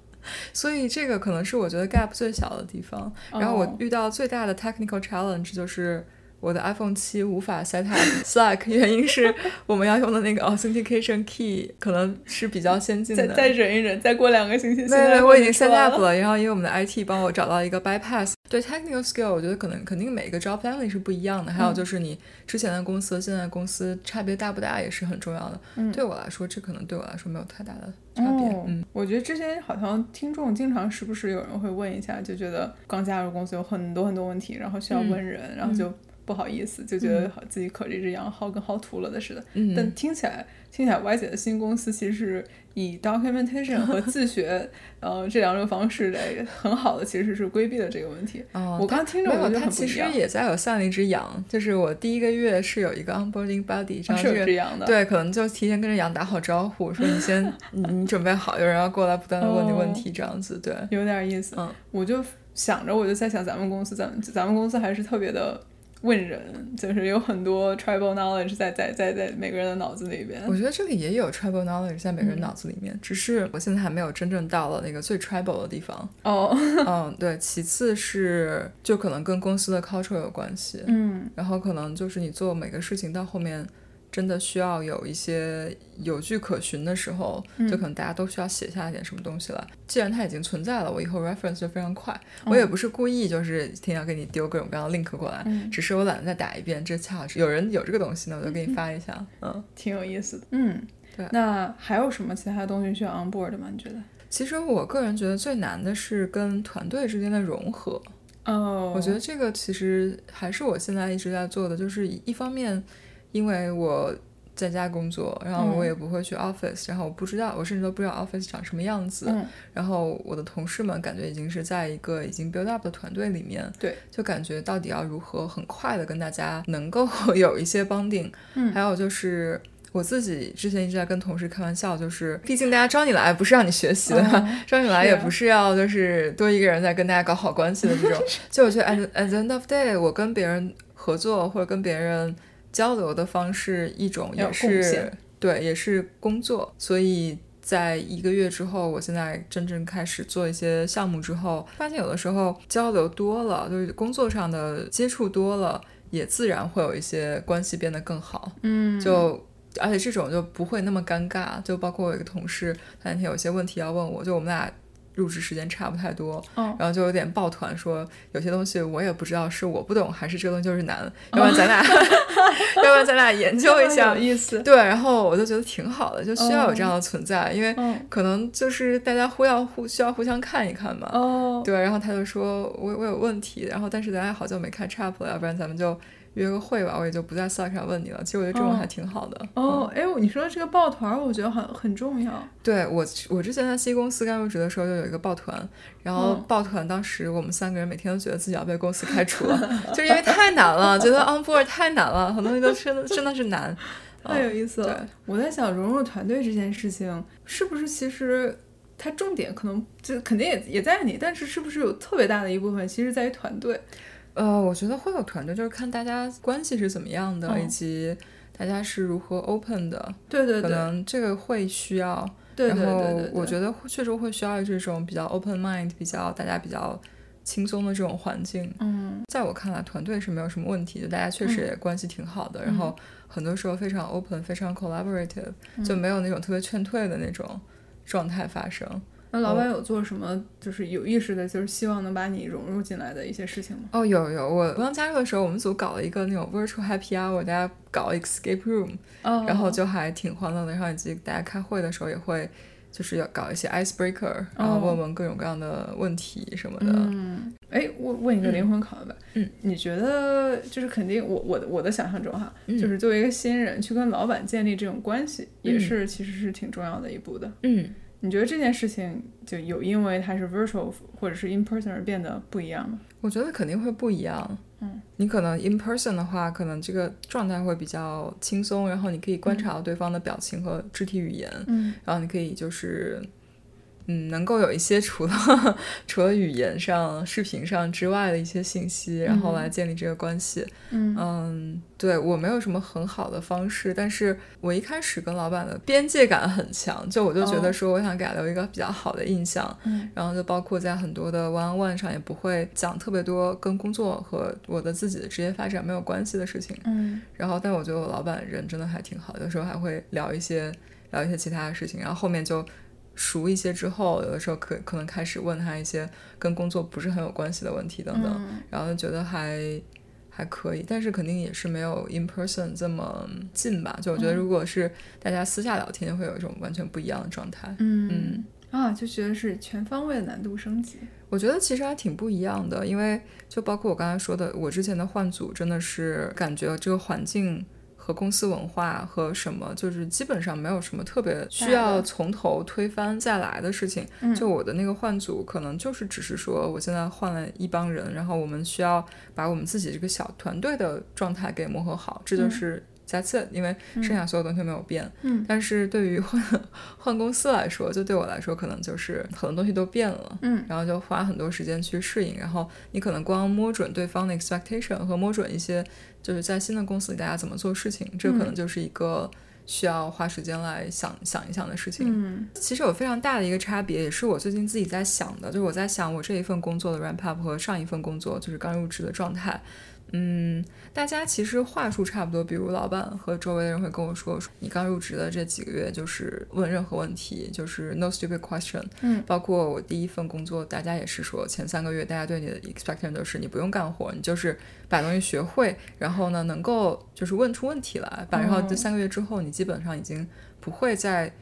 所以这个可能是我觉得 gap 最小的地方。然后我遇到最大的 technical challenge 就是。我的 iPhone 七无法 set up Slack，原因是我们要用的那个 authentication key 可能是比较先进的。再再忍一忍，再过两个星期。没没，我已经 set up 了。然后因为我们的 IT 帮我找到一个 bypass。对 technical skill，我觉得可能肯定每个 job family 是不一样的。还有就是你之前的公司、现在公司差别大不大也是很重要的。嗯，对我来说，这可能对我来说没有太大的差别。嗯，我觉得之前好像听众经常时不时有人会问一下，就觉得刚加入公司有很多很多问题，然后需要问人，然后就。不好意思，就觉得自己可这只羊薅跟薅秃了的似的。嗯，但听起来听起来，Y 姐的新公司其实是以 documentation 和 自学，呃，这两种方式来很好的，其实是规避了这个问题。哦，我刚听着，我觉得他其实也在有像一只羊，就是我第一个月是有一个 onboarding buddy，这样是有只羊的。对，可能就提前跟着羊打好招呼，说你先，你准备好，有人要过来不断的问你问题，这样子，对，有点意思。嗯，我就想着，我就在想，咱们公司，咱们咱们公司还是特别的。问人就是有很多 tribal knowledge 在在在在每个人的脑子里边。我觉得这里也有 tribal knowledge 在每个人脑子里面，只是我现在还没有真正到了那个最 tribal 的地方。哦，嗯，对。其次是就可能跟公司的 culture 有关系。嗯。然后可能就是你做每个事情到后面。真的需要有一些有据可循的时候，就可能大家都需要写下一点什么东西了。既然它已经存在了，我以后 reference 就非常快。我也不是故意就是天天要给你丢各种各样的 link 过来，只是我懒得再打一遍。这恰好是有人有这个东西呢，我就给你发一下。嗯，挺有意思的。嗯，对。那还有什么其他东西需要 on board 吗？你觉得？其实我个人觉得最难的是跟团队之间的融合。哦，我觉得这个其实还是我现在一直在做的，就是一方面。因为我在家工作，然后我也不会去 office，然后我不知道，我甚至都不知道 office 长什么样子。然后我的同事们感觉已经是在一个已经 build up 的团队里面，对，就感觉到底要如何很快的跟大家能够 有一些 bonding。嗯，还有就是我自己之前一直在跟同事开玩笑，就是毕竟大家招你来不是让你学习的，招你来也不是要就是多一个人在跟大家搞好关系的这种。就我觉得 at at the end of day，我跟别人合作或者跟别人。交流的方式一种也是对，也是工作。所以在一个月之后，我现在真正开始做一些项目之后，发现有的时候交流多了，就是工作上的接触多了，也自然会有一些关系变得更好。嗯，就而且这种就不会那么尴尬。就包括我一个同事，他那天有些问题要问我，就我们俩。入职时间差不太多，然后就有点抱团，说有些东西我也不知道是我不懂还是这个东西就是难，要不然咱俩，要不然咱俩研究一下，有意思。对，然后我就觉得挺好的，就需要有这样的存在，因为可能就是大家互要互需要互相看一看嘛。哦，对，然后他就说我我有问题，然后但是咱俩好久没开 chat 了，要不然咱们就。约个会吧，我也就不在 Slack 上问你了。其实我觉得这种还挺好的。哦，哎，你说这个抱团，我觉得很很重要。对我，我之前在 C 公司刚入职的时候就有一个抱团，然后抱团当时我们三个人每天都觉得自己要被公司开除了，就是因为太难了，觉得 onboard 太难了，很多东西都真的真的是难，太有意思了。我在想融入团队这件事情，是不是其实它重点可能就肯定也也在你，但是是不是有特别大的一部分其实在于团队？呃，我觉得会有团队，就是看大家关系是怎么样的，以及大家是如何 open 的。对对对。可能这个会需要。对对对对。然后我觉得确实会需要这种比较 open mind、比较大家比较轻松的这种环境。嗯。在我看来，团队是没有什么问题的，大家确实也关系挺好的。然后很多时候非常 open、非常 collaborative，就没有那种特别劝退的那种状态发生。那老板有做什么，就是有意识的，就是希望能把你融入进来的一些事情吗？哦，有有，我刚加入的时候，我们组搞了一个那种 virtual happy hour，大家搞 escape room，然后就还挺欢乐的。然后以及大家开会的时候也会，就是要搞一些 icebreaker，然后问问各种各样的问题什么的。嗯，哎，问问一个灵魂拷问吧。嗯，你觉得就是肯定，我我的我的想象中哈，就是作为一个新人去跟老板建立这种关系，也是其实是挺重要的一步的。嗯。你觉得这件事情就有因为它是 virtual 或者是 in person 而变得不一样吗？我觉得肯定会不一样。嗯，你可能 in person 的话，可能这个状态会比较轻松，然后你可以观察到对方的表情和肢体语言。嗯，然后你可以就是嗯，能够有一些除了 除了语言上、视频上之外的一些信息，然后来建立这个关系。嗯。嗯，对我没有什么很好的方式，但是我一开始跟老板的边界感很强，就我就觉得说我想给他留一个比较好的印象，嗯。然后就包括在很多的 one on one 上也不会讲特别多跟工作和我的自己的职业发展没有关系的事情。嗯。然后，但我觉得我老板人真的还挺好，有时候还会聊一些聊一些其他的事情，然后后面就熟一些之后，有的时候可可能开始问他一些跟工作不是很有关系的问题等等，嗯然后觉得还还可以，但是肯定也是没有 in person 这么近吧。就我觉得，如果是大家私下聊天，会有一种完全不一样的状态。嗯啊，就觉得是全方位的难度升级。我觉得其实还挺不一样的，因为就包括我刚才说的，我之前的换组真的是感觉这个环境和公司文化和什么，就是基本上没有什么特别需要从头推翻再来的事情。嗯就我的那个换组，可能就是只是说，我现在换了一帮人，然后我们需要把我们自己这个小团队的状态给磨合好，这就是。That's it，因为剩下所有东西没有变。嗯但是对于换换公司来说，就对我来说，可能就是很多东西都变了。嗯然后就花很多时间去适应，然后你可能光摸准对方的 expectation 和摸准一些就是在新的公司里大家怎么做事情，这可能就是一个需要花时间来想想一想的事情。嗯其实有非常大的一个差别，也是我最近自己在想的，就是我在想我这一份工作的 ramp up 和上一份工作就是刚入职的状态。嗯，大家其实话术差不多，比如老板和周围的人会跟我说，说你刚入职的这几个月就是问任何问题，就是 no stupid question。嗯包括我第一份工作，大家也是说前三个月大家对你的 expectation 都是你不用干活，你就是把东西学会，然后呢能够就是问出问题来，吧然后这三个月之后你基本上已经不会再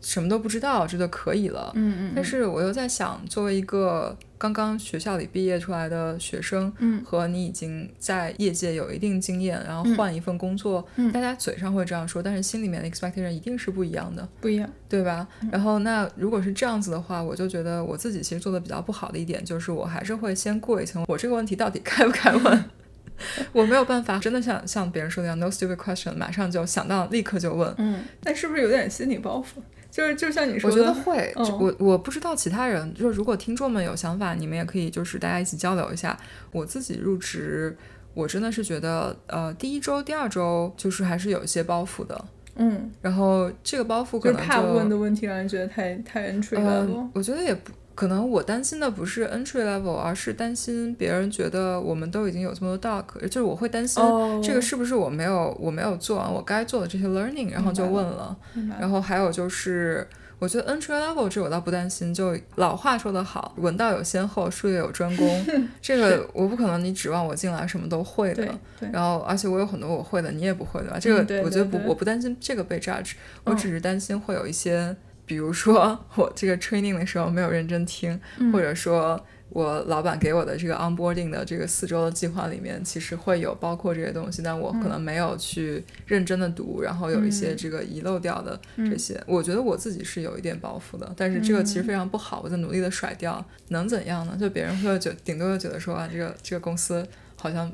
什么都不知道，这就可以了。嗯嗯，但是我又在想，作为一个刚刚学校里毕业出来的学生，嗯和你已经在业界有一定经验，然后换一份工作，嗯大家嘴上会这样说，但是心里面的 expectation 一定是不一样的。不一样。对吧？嗯然后那如果是这样子的话，我就觉得我自己其实做的比较不好的一点，就是我还是会先过一层，我这个问题到底该不该问？我没有办法真的像像别人说的一样，no stupid question，马上就想到立刻就问。嗯，那是不是有点心理包袱？就是就像你说的我的，觉得会，嗯我我不知道其他人，就是如果听众们有想法，你们也可以就是大家一起交流一下。我自己入职，我真的是觉得，呃，第一周、第二周就是还是有一些包袱的，嗯，然后这个包袱可就是能怕问的问题让人觉得太太 entry 呃。，我觉得也不可能，我担心的不是 entry level，而是担心别人觉得我们都已经有这么多 doc，就是我会担心哦这个是不是我没有我没有做完我该做的这些 learning，然后就问了。了然后还有就是。我觉得 entry level 这我倒不担心，就老话说得好，文道有先后，术业有专攻。这个我不可能你指望我进来什么都会的对。然后，而且我有很多我会的，你也不会的吧？这个我觉得不，对对我不担心这个被 judge，我嗯只是担心会有一些，比如说我这个 training 的时候没有认真听，嗯或者说我老板给我的这个 onboarding 的这个四周的计划里面，其实会有包括这些东西，但我可能没有去认真的读，然后有一些嗯这个遗漏掉的嗯这些，我觉得我自己是有一点包袱的，但是这个其实嗯非常不好，我在努力的甩掉，能怎样呢？就别人会觉，顶多就觉得说啊，这个这个公司好像。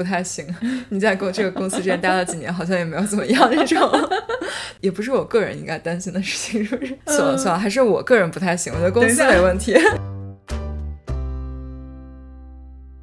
不太行，你在公这个公司之前待了几年，好像也没有怎么样，那种 也不是我个人应该担心的事情，是不是？算了算了，还是我个人不太行，我觉得公司没问题。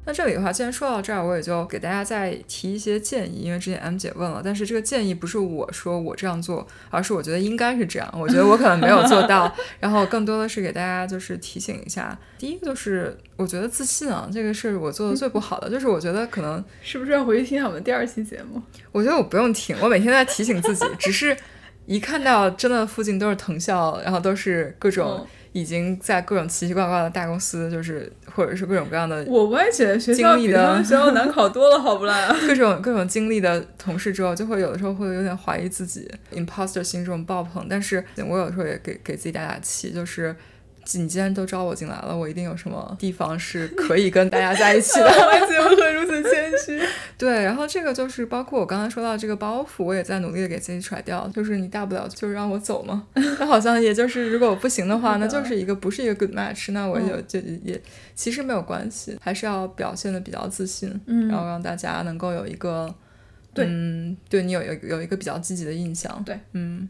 那这里的话，既然说到这儿，我也就给大家再提一些建议，因为之前 M 姐问了，但是这个建议不是我说我这样做，而是我觉得应该是这样。我觉得我可能没有做到，然后更多的是给大家就是提醒一下。第一个就是我觉得自信啊，这个是我做的最不好的，就是我觉得可能 是不是要回去听一下我们第二期节目？我觉得我不用听，我每天都在提醒自己，只是一看到真的附近都是藤校，然后都是各种嗯已经在各种奇奇怪怪的大公司，就是或者是各种各样的我我也觉得学校比他们学校难考多了，好不啦？各种各种经历的同事之后，就会有的时候会有点怀疑自己，imposter 心这种爆棚。但是我有时候也给给自己打打气，就是你既然都招我进来了，我一定有什么地方是可以跟大家在一起的。我怎么会如此谦虚？对，然后这个就是包括我刚才说到这个包袱，我也在努力的给自己甩掉。就是你大不了就是让我走嘛，那好像也就是如果我不行的话，那就是一个不是一个 good match，那我就嗯就也其实没有关系，还是要表现的比较自信，嗯然后让大家能够有一个对嗯，对你有有有一个比较积极的印象。对，嗯。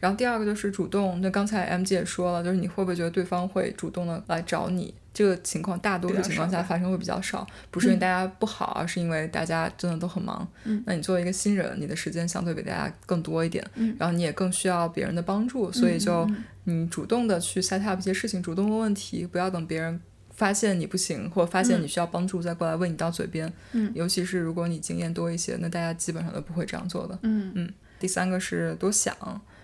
然后第二个就是主动，那刚才 M 姐也说了，就是你会不会觉得对方会主动的来找你？这个情况大多数情况下发生会比较少，不是因为大家不好，而是因为大家真的都很忙。嗯，那你作为一个新人，你的时间相对比大家更多一点，嗯，然后你也更需要别人的帮助，所以就你主动的去 set up 一些事情，主动问问题，不要等别人发现你不行或发现你需要帮助再过来问你到嘴边。嗯，尤其是如果你经验多一些，那大家基本上都不会这样做的。嗯嗯。第三个是多想。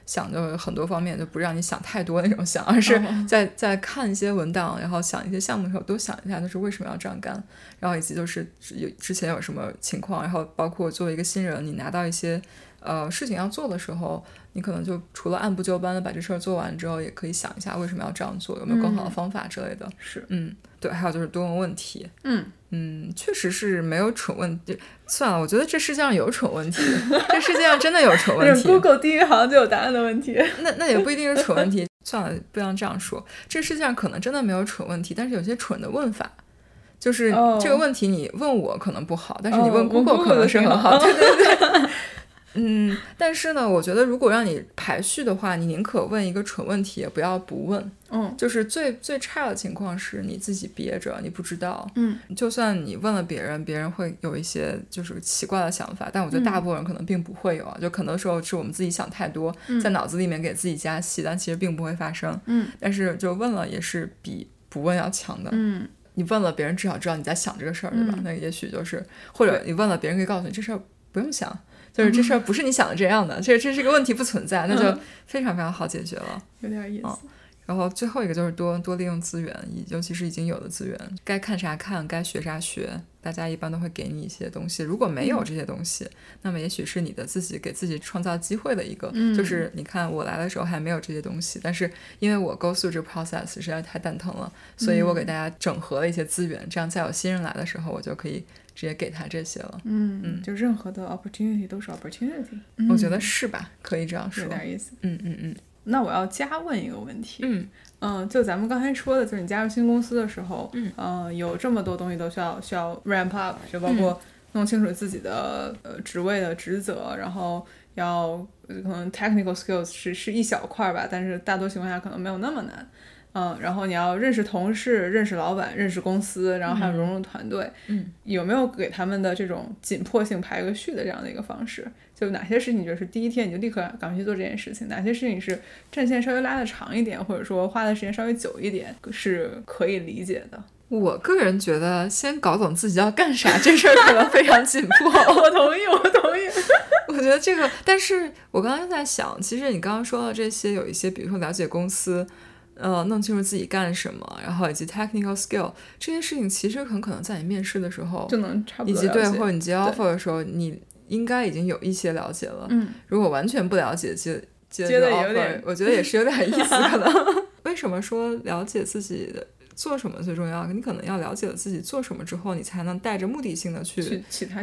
想的很多方面，就不让你想太多那种想，而是在在看一些文档，然后想一些项目的时候，多想一下，就是为什么要这样干，然后以及就是有之前有什么情况，然后包括作为一个新人，你拿到一些呃事情要做的时候，你可能就除了按部就班的把这事儿做完之后，也可以想一下为什么要这样做，有没有更好的方法之类的。是，嗯，对，还有就是多问问题。嗯。嗯，确实是没有蠢问题。算了，我觉得这世界上有蠢问题，这世界上真的有蠢问题。Google 第一行就有答案的问题。那那也不一定是蠢问题。算了，不要这样说。这世界上可能真的没有蠢问题，但是有些蠢的问法，就是这个问题你问我可能不好，但是你问 Google 可能是很好。对对对。嗯，但是呢，我觉得如果让你排序的话，你宁可问一个蠢问题，也不要不问。嗯，就是最最差的情况是你自己憋着，你不知道。嗯，就算你问了别人，别人会有一些就是奇怪的想法，但我觉得大部分人可能并不会有啊。就可能时候是我们自己想太多，在脑子里面给自己加戏，但其实并不会发生。嗯，但是就问了也是比不问要强的。嗯，你问了别人，至少知道你在想这个事儿，对吧？那也许就是或者你问了别人，可以告诉你这事儿不用想。就是这事儿不是你想的这样的，这这是个问题不存在，那就非常非常好解决了，有点意思。然后最后一个就是多多利用资源，尤其是已经有的资源，该看啥看，该学啥学，大家一般都会给你一些东西。如果没有这些东西，那么也许是你的自己给自己创造机会的一个，就是你看我来的时候还没有这些东西，但是因为我 go through 这个 process 实在太蛋疼了，所以我给大家整合了一些资源，这样在有新人来的时候，我就可以。直接给他这些了，嗯嗯，就任何的 opportunity 都是 opportunity，我觉得是吧？可以这样说，有点意思。嗯嗯嗯。那我要加问一个问题，嗯嗯，就咱们刚才说的，就是你加入新公司的时候，嗯有这么多东西都需要需要 ramp up，就包括弄清楚自己的呃职位的职责，然后要可能 technical skills 是是一小块吧，但是大多情况下可能没有那么难。嗯，然后你要认识同事、认识老板、认识公司，然后还有融入团队。嗯，有没有给他们的这种紧迫性排个序的这样的一个方式？就哪些事情你觉得是第一天你就立刻赶快去做这件事情？哪些事情是战线稍微拉的长一点，或者说花的时间稍微久一点是可以理解的？我个人觉得，先搞懂自己要干啥这事儿可能非常紧迫。我同意，我同意。我觉得这个，但是我刚刚在想，其实你刚刚说的这些，有一些，比如说了解公司。呃，弄清楚自己干什么，然后以及 technical skill 这些事情，其实很可能在你面试的时候就能差不多以及对，或者你接 offer 的时候，你应该已经有一些了解了。嗯，如果完全不了解接接的 offer，我觉得也是有点意思。可 能为什么说了解自己的？做什么最重要？你可能要了解了自己做什么之后，你才能带着目的性的去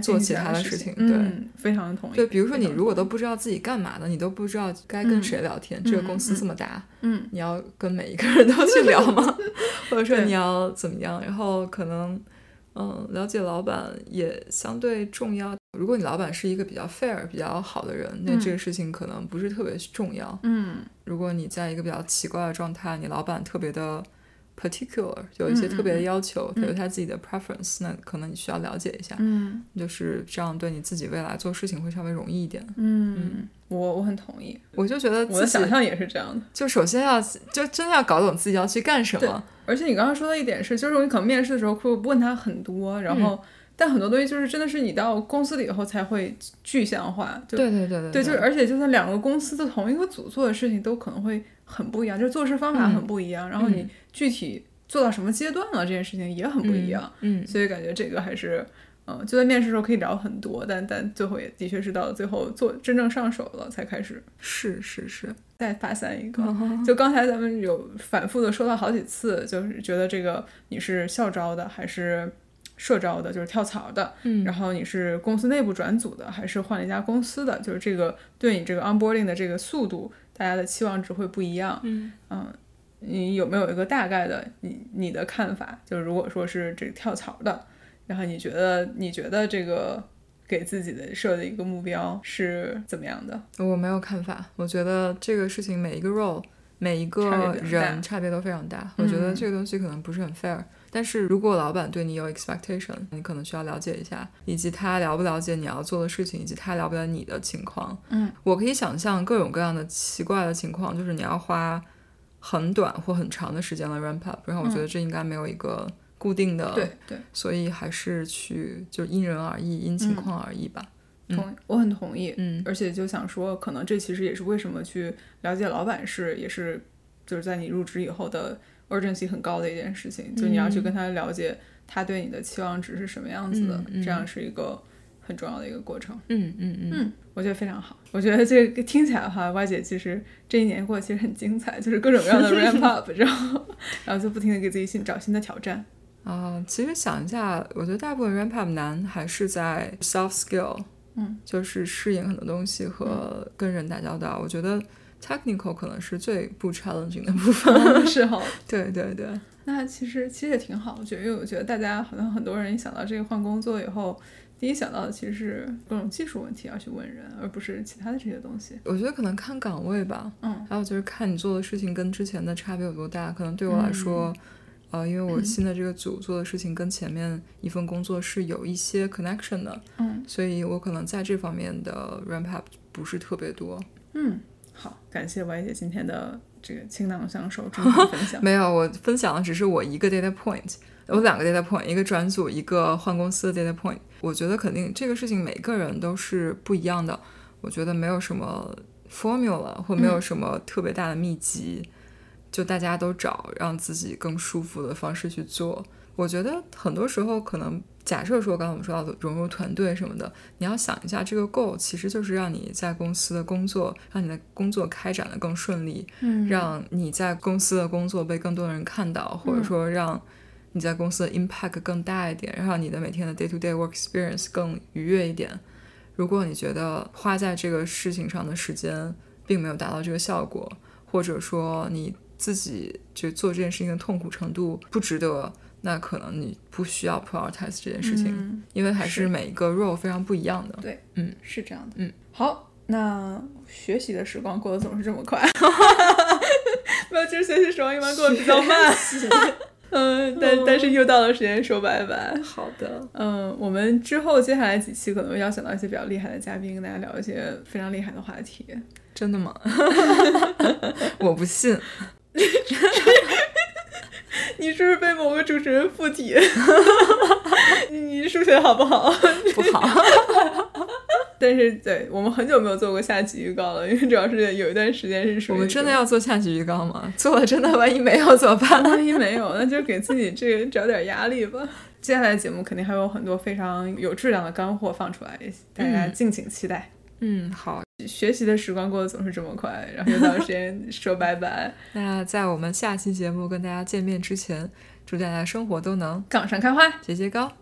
做其他的事情。对，非常的同意。对，比如说你如果都不知道自己干嘛的，你都不知道该跟谁聊天。这个公司这么大，嗯，你要跟每一个人都去聊吗？或者说你要怎么样？然后可能，嗯，了解老板也相对重要。如果你老板是一个比较 fair、比较好的人，那这个事情可能不是特别重要。嗯，如果你在一个比较奇怪的状态，你老板特别的。Particular 有一些特别的要求，他有他自己的 preference，那可能你需要了解一下，嗯，就是这样对你自己未来做事情会稍微容易一点。嗯，我我很同意，我就觉得我的想象也是这样的，就首先要就真的要搞懂自己要去干什么。而且你刚刚说的一点是，就是你可能面试的时候会问他很多，然后但很多东西就是真的是你到公司里以后才会具象化。对对对对，对就是而且就算两个公司的同一个组做的事情都可能会。很不一样，就是做事方法很不一样，然后你具体做到什么阶段了，这件事情也很不一样。嗯，所以感觉这个还是，嗯，就在面试时候可以聊很多，但但最后也的确是到最后做真正上手了才开始。是是是，再发散一个，就刚才咱们有反复的说到好几次，就是觉得这个你是校招的还是社招的，就是跳槽的，嗯，然后你是公司内部转组的还是换了一家公司的，就是这个对你这个 onboarding 的这个速度。大家的期望值会不一样，嗯嗯，你有没有一个大概的你你的看法？就是如果说是这个跳槽的，然后你觉得你觉得这个给自己的设的一个目标是怎么样的？我没有看法，我觉得这个事情每一个 role 每一个人差别都非常大，我觉得这个东西可能不是很 fair。但是如果老板对你有 expectation，你可能需要了解一下，以及他了不了解你要做的事情，以及他了不了解你的情况。嗯，我可以想象各种各样的奇怪的情况，就是你要花很短或很长的时间来 ramp up，然后我觉得这应该没有一个固定的，对对，所以还是去就因人而异，因情况而异吧。同我很同意，嗯，而且就想说，可能这其实也是为什么去了解老板是也是就是在你入职以后的。Urgency 很高的一件事情，就你要去跟他了解他对你的期望值是什么样子的，这样是一个很重要的一个过程。嗯嗯嗯，我觉得非常好。我觉得这个听起来的话，歪姐其实这一年过得其实很精彩，就是各种各样的 ramp up，然后然后就不停的给自己新找新的挑战。啊，其实想一下，我觉得大部分 ramp up 难还是在 soft skill，嗯，就是适应很多东西和跟人打交道。我觉得。Technical 可能是最不 challenging 的部分，是哈，对对对。那其实其实也挺好，我觉得，因为我觉得大家好像很多人一想到这个换工作以后，第一想到的其实是各种技术问题要去问人，而不是其他的这些东西。我觉得可能看岗位吧，嗯，还有就是看你做的事情跟之前的差别有多大。可能对我来说，呃，因为我新的这个组做的事情跟前面一份工作是有一些 connection 的，嗯，所以我可能在这方面的 ramp up 不是特别多，嗯。好，感谢歪姐今天的这个倾囊相授、真诚 分享。没有，我分享的只是我一个 data point，我两个 data point，一个转组，一个换公司的 data point。我觉得肯定这个事情每个人都是不一样的。我觉得没有什么 formula 或没有什么特别大的秘籍，就大家都找让自己更舒服的方式去做。我觉得很多时候可能。假设说，刚才我们说到的融入团队什么的，你要想一下，这个 goal 其实就是让你在公司的工作，让你的工作开展的更顺利，嗯，让你在公司的工作被更多的人看到，或者说让你在公司的 impact 更大一点，让你的每天的 day to day work experience 更愉悦一点。如果你觉得花在这个事情上的时间并没有达到这个效果，或者说你自己就做这件事情的痛苦程度不值得。那可能你不需要 prioritize 这件事情，因为还是每一个 role 非常不一样的。对，嗯，是这样的。嗯，好，那学习的时光过得总是这么快，没有，就是学习时光一般过得比较慢。嗯，但但是又到了时间说拜拜。好的，嗯，我们之后接下来几期可能会邀请到一些比较厉害的嘉宾，跟大家聊一些非常厉害的话题。真的吗？我不信。你是不是被某个主持人附体？你数学好不好？不好。但是，对我们很久没有做过下集预告了，因为主要是有一段时间是。我们真的要做下集预告吗？做了真的，万一没有怎么办？万一没有，那就给自己这个找点压力吧。接下来的节目肯定还有很多非常有质量的干货放出来，大家敬请期待。嗯，好。学习的时光过得总是这么快，然后又到时间说拜拜。那在我们下期节目跟大家见面之前，祝大家生活都能杠上开花，节节高。